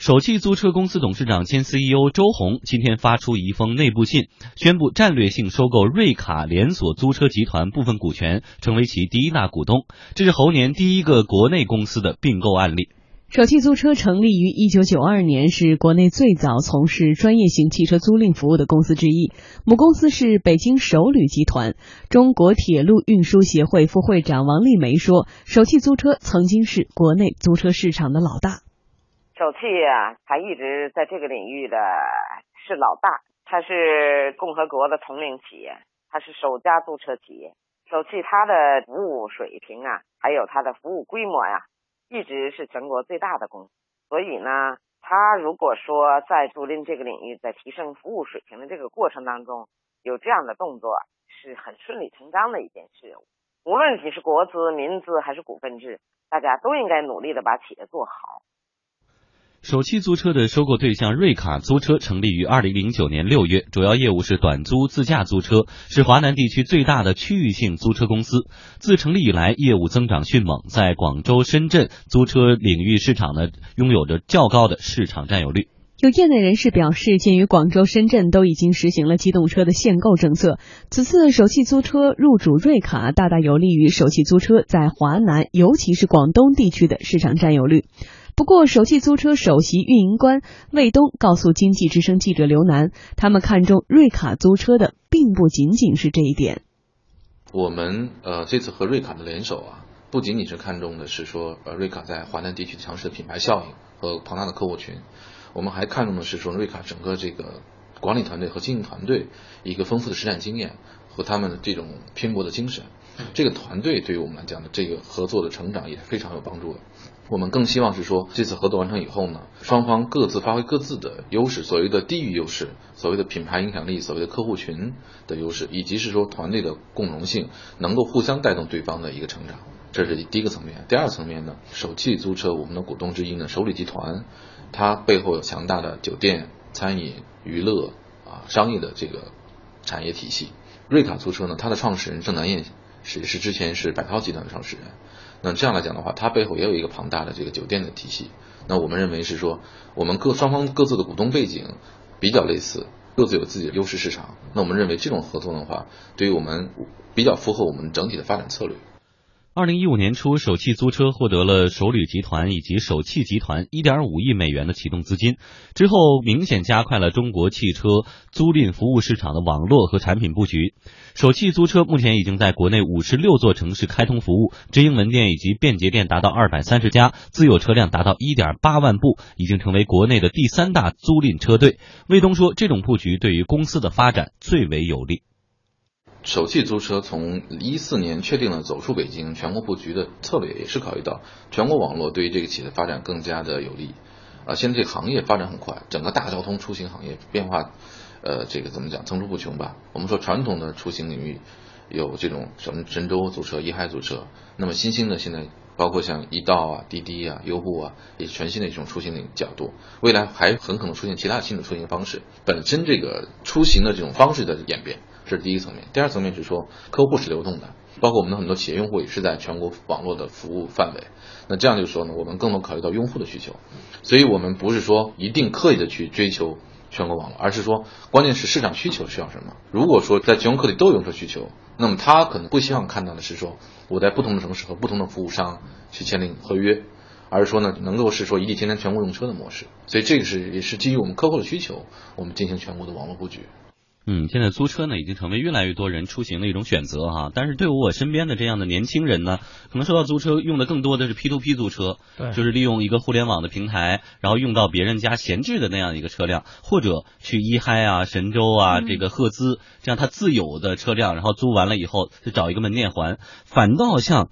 首汽租车公司董事长兼 CEO 周鸿今天发出一封内部信，宣布战略性收购瑞卡连锁租车集团部分股权，成为其第一大股东。这是猴年第一个国内公司的并购案例。首汽租车成立于一九九二年，是国内最早从事专业型汽车租赁服务的公司之一。母公司是北京首旅集团。中国铁路运输协会副会长王丽梅说：“首汽租车曾经是国内租车市场的老大。”首汽啊，它一直在这个领域的是老大，它是共和国的统领企业，它是首家租车企业。首汽它的服务水平啊，还有它的服务规模呀，一直是全国最大的公司。所以呢，它如果说在租赁这个领域，在提升服务水平的这个过程当中，有这样的动作，是很顺理成章的一件事。无论你是国资、民资还是股份制，大家都应该努力的把企业做好。首汽租车的收购对象瑞卡租车成立于二零零九年六月，主要业务是短租自驾租车，是华南地区最大的区域性租车公司。自成立以来，业务增长迅猛，在广州、深圳租车领域市场呢，拥有着较高的市场占有率。有业内人士表示，鉴于广州、深圳都已经实行了机动车的限购政策，此次首汽租车入主瑞卡，大大有利于首汽租车在华南，尤其是广东地区的市场占有率。不过，首汽租车首席运营官魏东告诉经济之声记者刘楠，他们看中瑞卡租车的并不仅仅是这一点。我们呃这次和瑞卡的联手啊，不仅仅是看中的是说呃瑞卡在华南地区强势的品牌效应和庞大的客户群，我们还看中的是说瑞卡整个这个管理团队和经营团队一个丰富的实战经验和他们这种拼搏的精神。这个团队对于我们来讲的这个合作的成长也是非常有帮助的。我们更希望是说，这次合作完成以后呢，双方各自发挥各自的优势，所谓的地域优势，所谓的品牌影响力，所谓的客户群的优势，以及是说团队的共荣性，能够互相带动对方的一个成长，这是第一个层面。第二层面呢，首汽租车我们的股东之一呢，首旅集团，它背后有强大的酒店、餐饮、娱乐啊商业的这个产业体系。瑞卡租车呢，它的创始人郑南燕是是之前是百涛集团的创始人。那这样来讲的话，它背后也有一个庞大的这个酒店的体系。那我们认为是说，我们各双方各自的股东背景比较类似，各自有自己的优势市场。那我们认为这种合作的话，对于我们比较符合我们整体的发展策略。二零一五年初，首汽租车获得了首旅集团以及首汽集团一点五亿美元的启动资金，之后明显加快了中国汽车租赁服务市场的网络和产品布局。首汽租车目前已经在国内五十六座城市开通服务，直营门店以及便捷店达到二百三十家，自有车辆达到一点八万部，已经成为国内的第三大租赁车队。魏东说，这种布局对于公司的发展最为有利。首汽租车从一四年确定了走出北京全国布局的策略，也是考虑到全国网络对于这个企业的发展更加的有利。啊，现在这个行业发展很快，整个大交通出行行业变化，呃，这个怎么讲层出不穷吧？我们说传统的出行领域有这种什么神州租车、一嗨租车，那么新兴的现在包括像易到啊、滴滴啊、优步啊，也是全新的一种出行的角度。未来还很可能出现其他新的出行方式，本身这个出行的这种方式的演变。这是第一层面，第二层面是说客户是流动的，包括我们的很多企业用户也是在全国网络的服务范围。那这样就是说呢，我们更多考虑到用户的需求，所以我们不是说一定刻意的去追求全国网络，而是说关键是市场需求需要什么。如果说在全国各地都有用车需求，那么他可能不希望看到的是说我在不同的城市和不同的服务商去签订合约，而是说呢能够是说一地天天全国用车的模式。所以这个是也是基于我们客户的需求，我们进行全国的网络布局。嗯，现在租车呢已经成为越来越多人出行的一种选择哈。但是对我身边的这样的年轻人呢，可能说到租车用的更多的是 P to P 租车，对，就是利用一个互联网的平台，然后用到别人家闲置的那样一个车辆，或者去一嗨啊、神州啊、这个赫兹这样他自有的车辆，然后租完了以后就找一个门店还。反倒像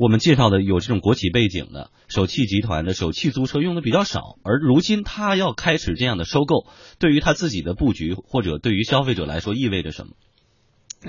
我们介绍的有这种国企背景的首汽集团的首汽租车用的比较少，而如今他要开始这样的收购，对于他自己的布局或者对于消费者来说意味着什么？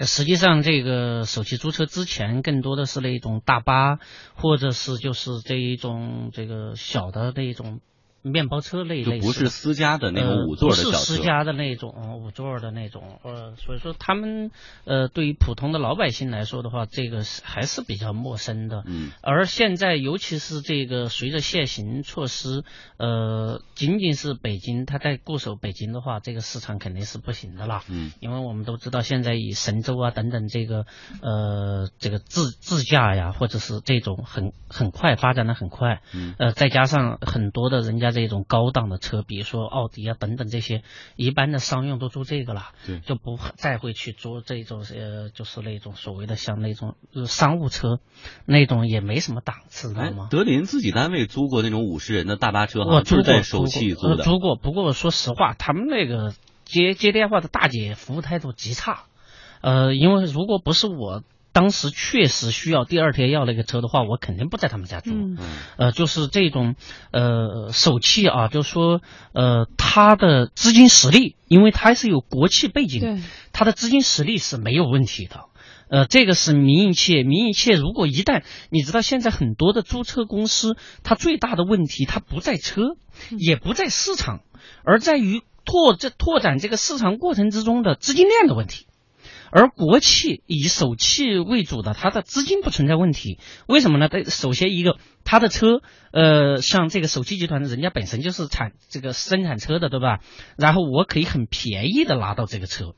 实际上，这个首汽租车之前更多的是那种大巴，或者是就是这一种这个小的那一种面包车类类不是私家的那种五座的小车，不是私家的那种五座的那种，呃，所以说他们呃对于普通的老百姓来说的话，这个是还是比较陌生的。嗯，而现在尤其是这个随着限行措施，呃，仅仅是北京，他在固守北京的话，这个市场肯定是不行的啦。嗯，因为我们都知道现在以神州啊等等这个呃这个自自驾呀，或者是这种很很快发展的很快，嗯，呃，再加上很多的人家这种高档的车，比如说奥迪啊等等这些，一般的商用都租这个了，对，就不再会去租这种呃，就是那种所谓的像那种商务车，那种也没什么档次，知道吗？德林自己单位租过那种五十人的大巴车，我就是在首汽租的，租过。不过说实话，他们那个接接电话的大姐服务态度极差，呃，因为如果不是我。当时确实需要第二天要那个车的话，我肯定不在他们家住。嗯，呃，就是这种呃手气啊，就说呃他的资金实力，因为他是有国企背景，他的资金实力是没有问题的。呃，这个是民营企业，民营企业如果一旦你知道现在很多的租车公司，它最大的问题它不在车，也不在市场，而在于拓这拓展这个市场过程之中的资金链的问题。而国企以首汽为主的，它的资金不存在问题，为什么呢？首先一个，它的车，呃，像这个首汽集团，人家本身就是产这个生产车的，对吧？然后我可以很便宜的拿到这个车，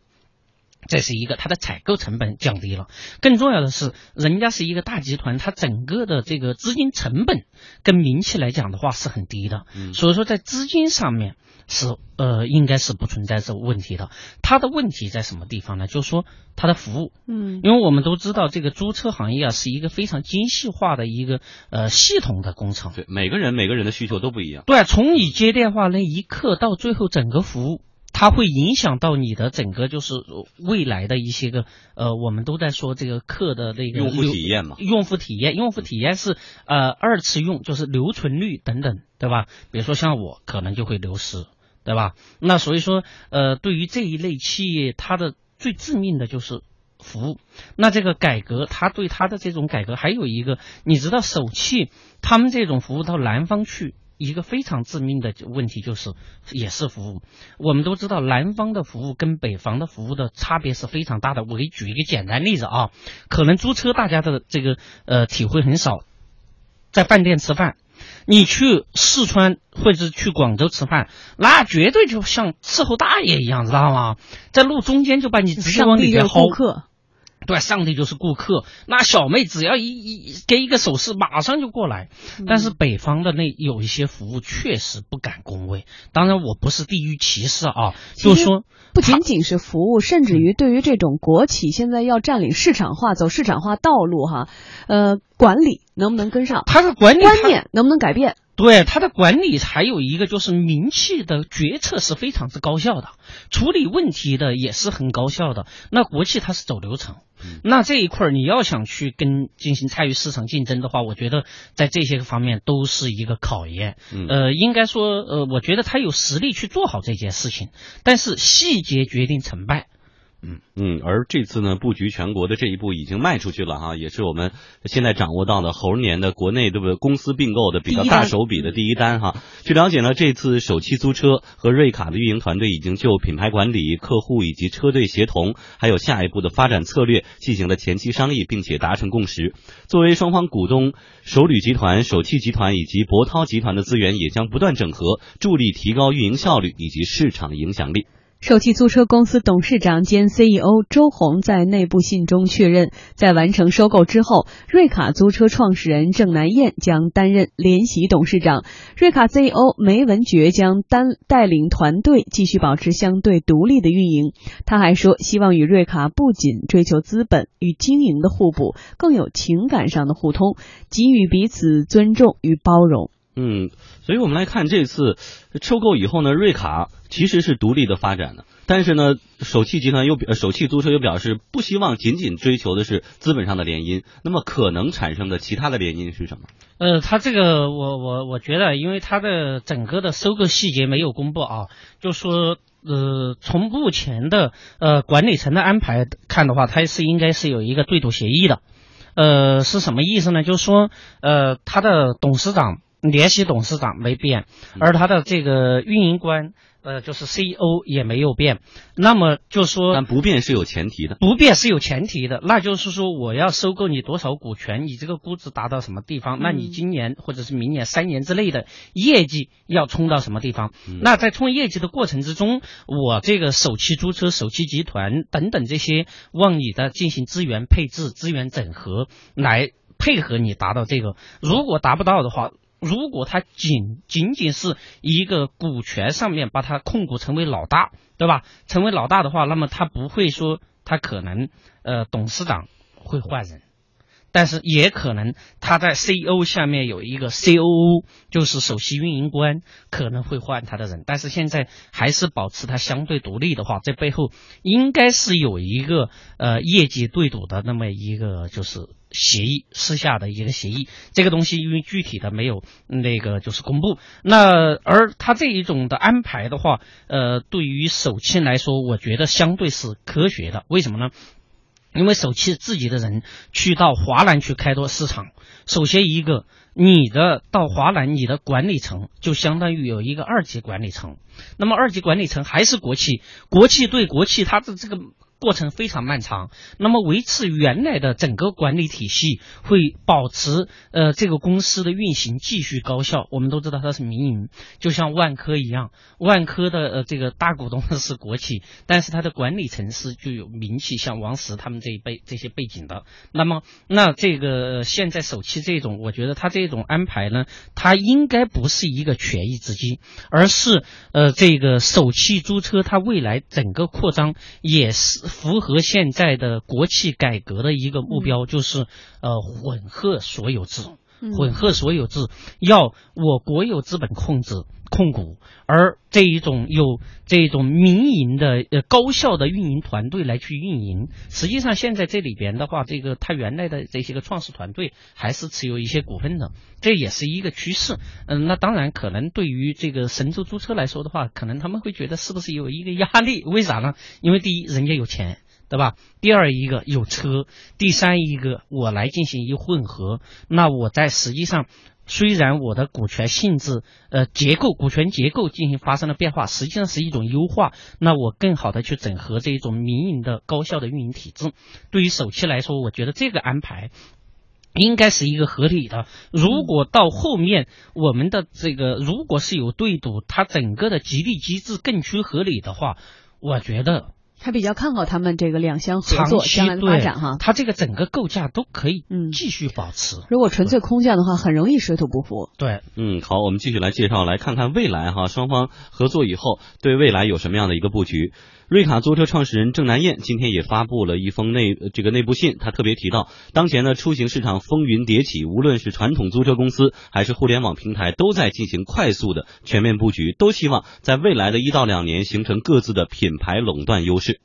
这是一个，它的采购成本降低了。更重要的是，人家是一个大集团，它整个的这个资金成本跟民企来讲的话是很低的，嗯所以说在资金上面。是呃，应该是不存在这个问题的。它的问题在什么地方呢？就是说它的服务，嗯，因为我们都知道这个租车行业啊，是一个非常精细化的一个呃系统的工程。对，每个人每个人的需求都不一样。对，从你接电话那一刻到最后整个服务，它会影响到你的整个就是未来的一些个呃，我们都在说这个课的那个用户体验嘛。用户体验，用户体验是呃二次用，就是留存率等等，对吧？比如说像我可能就会流失。对吧？那所以说，呃，对于这一类企业，它的最致命的就是服务。那这个改革，它对它的这种改革还有一个，你知道，首汽他们这种服务到南方去，一个非常致命的问题就是也是服务。我们都知道，南方的服务跟北方的服务的差别是非常大的。我给举一个简单例子啊，可能租车大家的这个呃体会很少，在饭店吃饭。你去四川或者去广州吃饭，那绝对就像伺候大爷一样，知道吗？在路中间就把你直接往里边薅。对，上帝就是顾客。那小妹只要一一给一个手势，马上就过来。但是北方的那有一些服务确实不敢恭维。当然，我不是地域歧视啊，就是说不仅仅是服务，甚至于对于这种国企现在要占领市场化、走市场化道路哈，呃，管理能不能跟上？他的管理观念能不能改变？对他的管理还有一个就是名气的决策是非常之高效的，处理问题的也是很高效的。那国企它是走流程，那这一块儿你要想去跟进行参与市场竞争的话，我觉得在这些个方面都是一个考验。呃，应该说，呃，我觉得他有实力去做好这件事情，但是细节决定成败。嗯嗯，而这次呢，布局全国的这一步已经迈出去了哈，也是我们现在掌握到的猴年的国内对不对公司并购的比较大手笔的第一单哈。据了解呢，这次首汽租车和瑞卡的运营团队已经就品牌管理、客户以及车队协同，还有下一步的发展策略进行了前期商议，并且达成共识。作为双方股东，首旅集团、首汽集团以及博涛集团的资源也将不断整合，助力提高运营效率以及市场影响力。首汽租车公司董事长兼 CEO 周红在内部信中确认，在完成收购之后，瑞卡租车创始人郑南燕将担任联席董事长，瑞卡 CEO 梅文觉将担带领团队继续保持相对独立的运营。他还说，希望与瑞卡不仅追求资本与经营的互补，更有情感上的互通，给予彼此尊重与包容。嗯，所以我们来看这次收购以后呢，瑞卡其实是独立的发展的，但是呢，首汽集团又表，首汽租车又表示不希望仅仅追求的是资本上的联姻，那么可能产生的其他的联姻是什么？呃，他这个我我我觉得，因为他的整个的收购细节没有公布啊，就说呃，从目前的呃管理层的安排看的话，他是应该是有一个对赌协议的，呃，是什么意思呢？就是说呃，他的董事长。联席董事长没变，而他的这个运营官。呃，就是 CEO 也没有变，那么就说，但不变是有前提的，不变是有前提的，那就是说我要收购你多少股权，你这个估值达到什么地方，那你今年或者是明年三年之内的业绩要冲到什么地方？那在冲业绩的过程之中，我这个首汽租车、首汽集团等等这些往你的进行资源配置、资源整合来配合你达到这个，如果达不到的话。如果他仅仅仅是一个股权上面把他控股成为老大，对吧？成为老大的话，那么他不会说他可能呃董事长会换人。但是也可能他在 CEO 下面有一个 COO，就是首席运营官，可能会换他的人。但是现在还是保持他相对独立的话，这背后应该是有一个呃业绩对赌的那么一个就是协议，私下的一个协议。这个东西因为具体的没有那个就是公布。那而他这一种的安排的话，呃，对于首汽来说，我觉得相对是科学的。为什么呢？因为首汽自己的人去到华南去开拓市场，首先一个，你的到华南，你的管理层就相当于有一个二级管理层，那么二级管理层还是国企，国企对国企，它的这个。过程非常漫长，那么维持原来的整个管理体系，会保持呃这个公司的运行继续高效。我们都知道它是民营，就像万科一样，万科的呃这个大股东是国企，但是它的管理层是具有名气，像王石他们这一辈这些背景的。那么那这个现在首期这种，我觉得它这种安排呢，它应该不是一个权宜之计，而是呃这个首汽租车它未来整个扩张也是。符合现在的国企改革的一个目标，就是呃混合所有制。混合所有制要我国有资本控制控股，而这一种有这种民营的呃高效的运营团队来去运营。实际上现在这里边的话，这个他原来的这些个创始团队还是持有一些股份的，这也是一个趋势。嗯，那当然可能对于这个神州租车来说的话，可能他们会觉得是不是有一个压力？为啥呢？因为第一，人家有钱。对吧？第二一个有车，第三一个我来进行一混合，那我在实际上虽然我的股权性质呃结构股权结构进行发生了变化，实际上是一种优化，那我更好的去整合这一种民营的高效的运营体制。对于首期来说，我觉得这个安排应该是一个合理的。如果到后面我们的这个如果是有对赌，它整个的激励机制更趋合理的话，我觉得。他比较看好他们这个两相合作将来的发展哈，他这个整个构架都可以嗯继续保持。如果纯粹空降的话，很容易水土不服。对，嗯，好，我们继续来介绍，来看看未来哈，双方合作以后对未来有什么样的一个布局。瑞卡租车创始人郑南燕今天也发布了一封内这个内部信，他特别提到，当前呢出行市场风云迭起，无论是传统租车公司还是互联网平台，都在进行快速的全面布局，都希望在未来的一到两年形成各自的品牌垄断优势。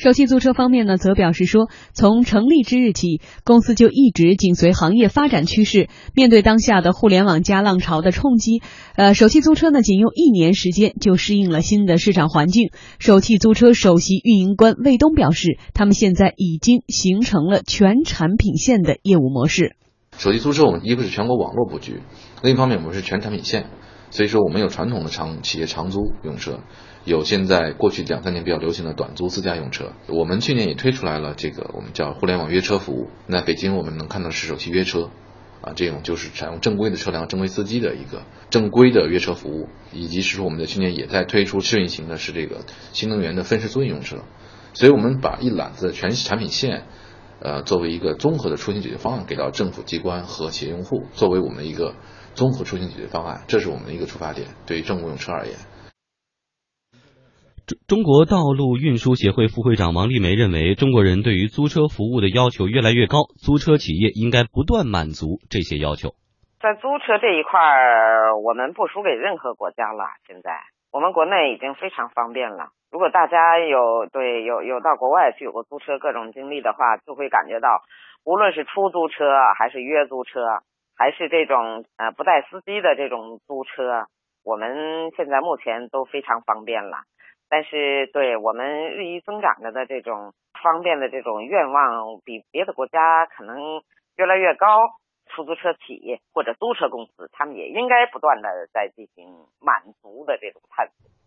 首汽租车方面呢，则表示说，从成立之日起，公司就一直紧随行业发展趋势。面对当下的互联网加浪潮的冲击，呃，首汽租车呢，仅用一年时间就适应了新的市场环境。首汽租车首席运营官魏东表示，他们现在已经形成了全产品线的业务模式。首汽租车，我们一个是全国网络布局，另一方面我们是全产品线，所以说我们有传统的长企业长租用车。有现在过去两三年比较流行的短租自驾用车，我们去年也推出来了这个我们叫互联网约车服务。那北京我们能看到是首汽约车，啊，这种就是采用正规的车辆、正规司机的一个正规的约车服务，以及是说我们在去年也在推出试运行的是这个新能源的分时租赁用车。所以我们把一揽子全产品线，呃，作为一个综合的出行解决方案给到政府机关和企业用户，作为我们一个综合出行解决方案，这是我们的一个出发点。对于政务用车而言。中中国道路运输协会副会长王丽梅认为，中国人对于租车服务的要求越来越高，租车企业应该不断满足这些要求。在租车这一块儿，我们不输给任何国家了。现在我们国内已经非常方便了。如果大家有对有有到国外去有过租车各种经历的话，就会感觉到，无论是出租车还是约租车，还是这种呃不带司机的这种租车，我们现在目前都非常方便了。但是，对我们日益增长着的这种方便的这种愿望，比别的国家可能越来越高，出租车企业或者租车公司，他们也应该不断的在进行满足的这种探索。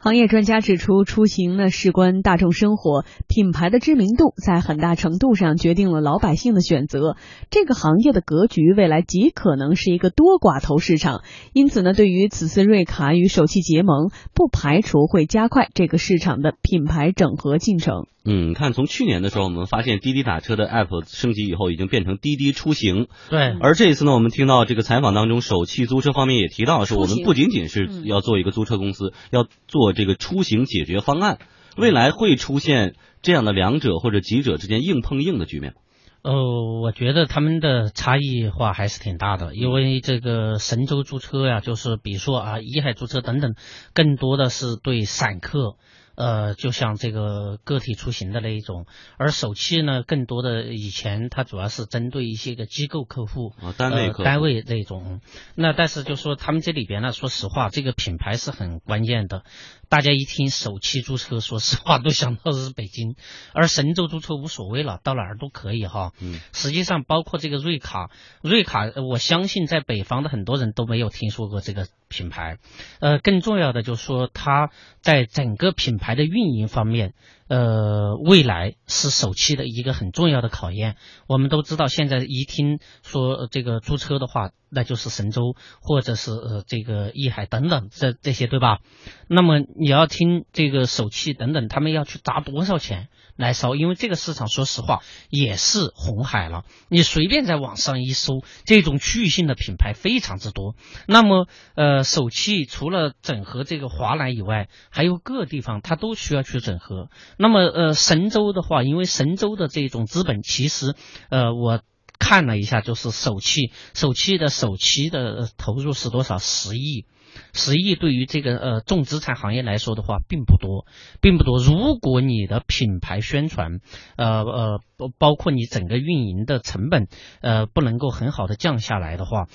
行业专家指出，出行呢事关大众生活，品牌的知名度在很大程度上决定了老百姓的选择。这个行业的格局未来极可能是一个多寡头市场，因此呢，对于此次瑞卡与首汽结盟，不排除会加快这个市场的品牌整合进程。嗯，看从去年的时候，我们发现滴滴打车的 app 升级以后，已经变成滴滴出行。对。而这一次呢，我们听到这个采访当中，首汽租车方面也提到，说我们不仅仅是要做一个租车公司，要做这个出行解决方案。未来会出现这样的两者或者几者之间硬碰硬的局面。呃，我觉得他们的差异化还是挺大的，因为这个神州租车呀，就是比如说啊，一海租车等等，更多的是对散客。呃，就像这个个体出行的那一种，而首汽呢，更多的以前它主要是针对一些个机构客户，啊单位单位那种。那但是就说他们这里边呢，说实话，这个品牌是很关键的。大家一听首汽租车，说实话都想到的是北京，而神州租车无所谓了，到哪儿都可以哈。嗯，实际上包括这个瑞卡，瑞卡，我相信在北方的很多人都没有听说过这个品牌。呃，更重要的就是说，它在整个品牌的运营方面。呃，未来是首期的一个很重要的考验。我们都知道，现在一听说这个租车的话，那就是神州或者是呃这个易海等等这这些，对吧？那么你要听这个首汽等等，他们要去砸多少钱来烧？因为这个市场，说实话也是红海了。你随便在网上一搜，这种区域性的品牌非常之多。那么呃，首汽除了整合这个华南以外，还有各地方它都需要去整合。那么，呃，神州的话，因为神州的这种资本，其实，呃，我看了一下，就是首期，首期的首期的投入是多少？十亿，十亿对于这个呃重资产行业来说的话，并不多，并不多。如果你的品牌宣传，呃呃，包括你整个运营的成本，呃，不能够很好的降下来的话，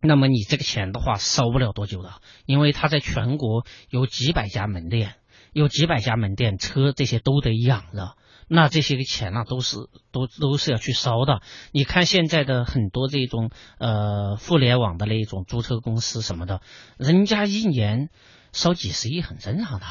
那么你这个钱的话，烧不了多久的，因为它在全国有几百家门店。有几百家门店，车这些都得养了，那这些个钱呢，都是都都是要去烧的。你看现在的很多这种呃互联网的那种租车公司什么的，人家一年烧几十亿很正常的。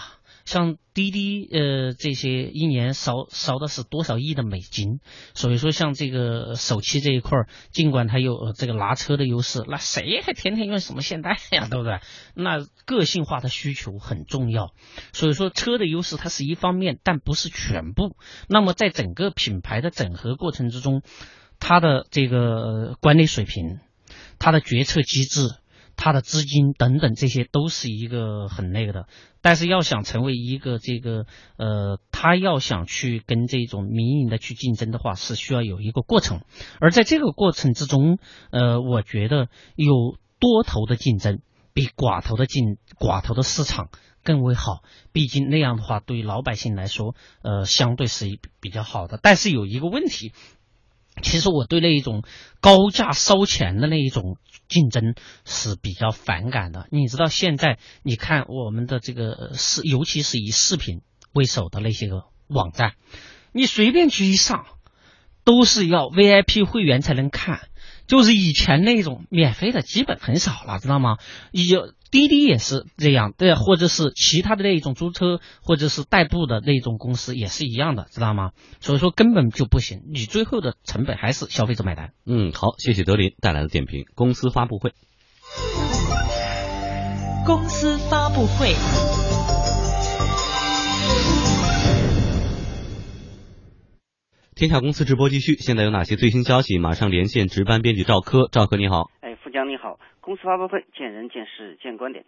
像滴滴呃这些一年烧烧的是多少亿的美金，所以说像这个首期这一块儿，尽管它有这个拿车的优势，那谁还天天用什么现代呀，对不对？那个性化的需求很重要，所以说车的优势它是一方面，但不是全部。那么在整个品牌的整合过程之中，它的这个管理水平，它的决策机制。他的资金等等，这些都是一个很那个的。但是要想成为一个这个呃，他要想去跟这种民营的去竞争的话，是需要有一个过程。而在这个过程之中，呃，我觉得有多头的竞争比寡头的竞寡头的市场更为好。毕竟那样的话，对于老百姓来说，呃，相对是比较好的。但是有一个问题。其实我对那一种高价烧钱的那一种竞争是比较反感的。你知道现在你看我们的这个视，尤其是以视频为首的那些个网站，你随便去一上，都是要 VIP 会员才能看。就是以前那种免费的基本很少了，知道吗？有滴滴也是这样，对，或者是其他的那一种租车或者是代步的那种公司也是一样的，知道吗？所以说根本就不行，你最后的成本还是消费者买单。嗯，好，谢谢德林带来的点评。公司发布会，公司发布会。天下公司直播继续，现在有哪些最新消息？马上连线值班编辑赵科，赵科你好。哎，富江你好，公司发布会见人见事见观点。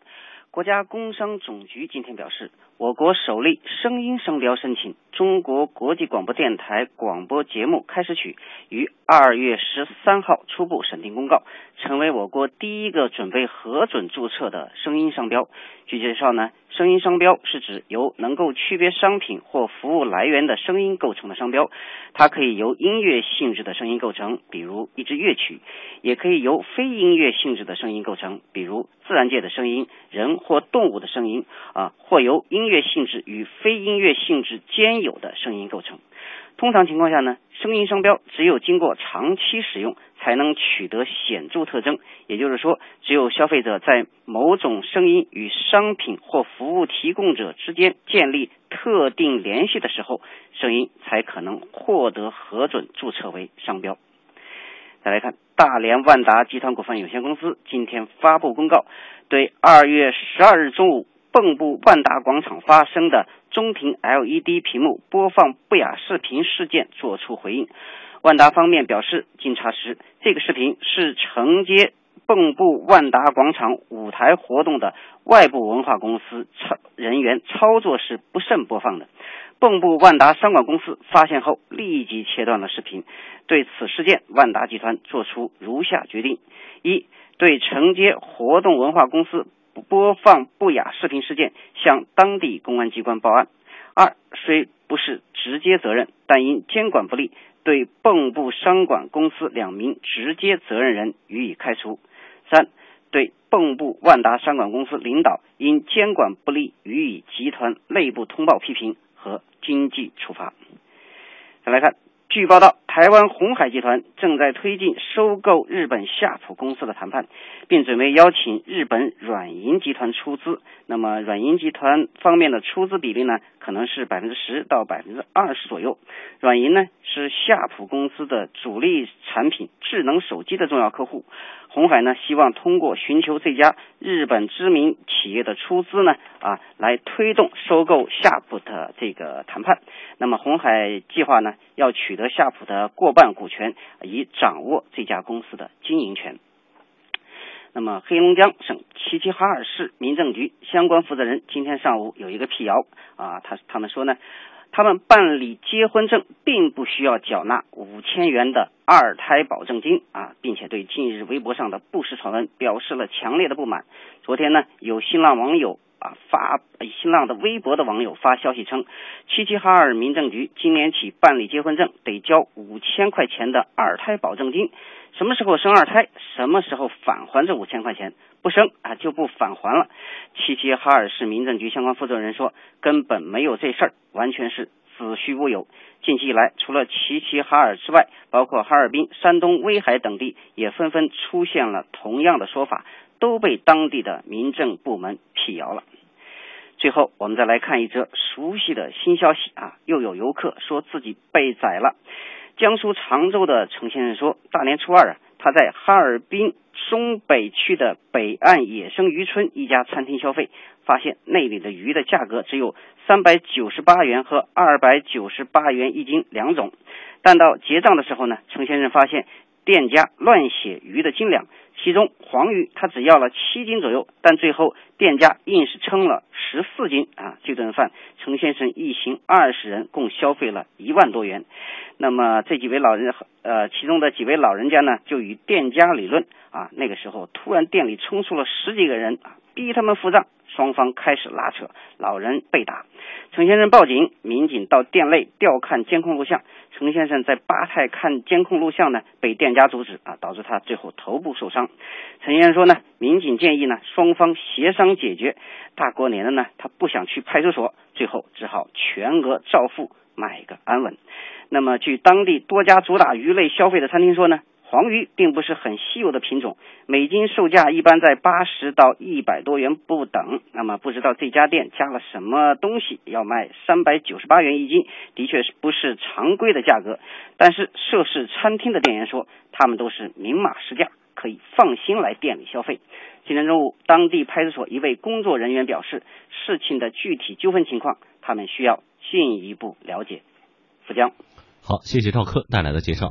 国家工商总局今天表示，我国首例声音商标申请《中国国际广播电台广播节目开始曲》于二月十三号初步审定公告，成为我国第一个准备核准注册的声音商标。据介绍呢。声音商标是指由能够区别商品或服务来源的声音构成的商标，它可以由音乐性质的声音构成，比如一支乐曲；也可以由非音乐性质的声音构成，比如自然界的声音、人或动物的声音啊，或由音乐性质与非音乐性质兼有的声音构成。通常情况下呢，声音商标只有经过长期使用，才能取得显著特征。也就是说，只有消费者在某种声音与商品或服务提供者之间建立特定联系的时候，声音才可能获得核准注册为商标。再来看大连万达集团股份有限公司今天发布公告，对二月十二日中午蚌埠万达广场发生的中庭 LED 屏幕播放不雅视频事件作出回应。万达方面表示，经查实，这个视频是承接蚌埠万达广场舞台活动的外部文化公司操人员操作时不慎播放的。蚌埠万达商管公司发现后，立即切断了视频。对此事件，万达集团作出如下决定：一、对承接活动文化公司播放不雅视频事件，向当地公安机关报案；二、虽不是直接责任，但因监管不力，对蚌埠商管公司两名直接责任人予以开除；三、对蚌埠万达商管公司领导因监管不力，予以集团内部通报批评。和经济处罚。再来看，据报道，台湾红海集团正在推进收购日本夏普公司的谈判，并准备邀请日本软银集团出资。那么，软银集团方面的出资比例呢，可能是百分之十到百分之二十左右。软银呢，是夏普公司的主力产品智能手机的重要客户。红海呢，希望通过寻求这家日本知名企业的出资呢，啊，来推动收购夏普的这个谈判。那么，红海计划呢，要取得夏普的过半股权，以掌握这家公司的经营权。那么，黑龙江省齐齐哈尔市民政局相关负责人今天上午有一个辟谣啊，他他们说呢。他们办理结婚证并不需要缴纳五千元的二胎保证金啊，并且对近日微博上的不实传闻表示了强烈的不满。昨天呢，有新浪网友啊发新浪的微博的网友发消息称，齐齐哈尔民政局今年起办理结婚证得交五千块钱的二胎保证金，什么时候生二胎，什么时候返还这五千块钱，不生啊就不返还了。齐齐哈尔市民政局相关负责人说，根本没有这事儿。完全是子虚乌有。近期以来，除了齐齐哈尔之外，包括哈尔滨、山东威海等地也纷纷出现了同样的说法，都被当地的民政部门辟谣了。最后，我们再来看一则熟悉的新消息啊！又有游客说自己被宰了。江苏常州的程先生说，大年初二啊，他在哈尔滨松北区的北岸野生渔村一家餐厅消费，发现那里的鱼的价格只有。三百九十八元和二百九十八元一斤两种，但到结账的时候呢，程先生发现店家乱写鱼的斤两，其中黄鱼他只要了七斤左右，但最后店家硬是称了十四斤啊！这顿饭，程先生一行二十人共消费了一万多元。那么这几位老人呃，其中的几位老人家呢，就与店家理论啊，那个时候突然店里冲出了十几个人啊，逼他们付账。双方开始拉扯，老人被打，程先生报警，民警到店内调看监控录像。程先生在吧台看监控录像呢，被店家阻止啊，导致他最后头部受伤。程先生说呢，民警建议呢，双方协商解决。大过年的呢，他不想去派出所，最后只好全额照付，买个安稳。那么，据当地多家主打鱼类消费的餐厅说呢。黄鱼并不是很稀有的品种，每斤售价一般在八十到一百多元不等。那么不知道这家店加了什么东西，要卖三百九十八元一斤，的确是不是常规的价格。但是涉事餐厅的店员说，他们都是明码实价，可以放心来店里消费。今天中午，当地派出所一位工作人员表示，事情的具体纠纷情况，他们需要进一步了解。福江，好，谢谢赵克带来的介绍。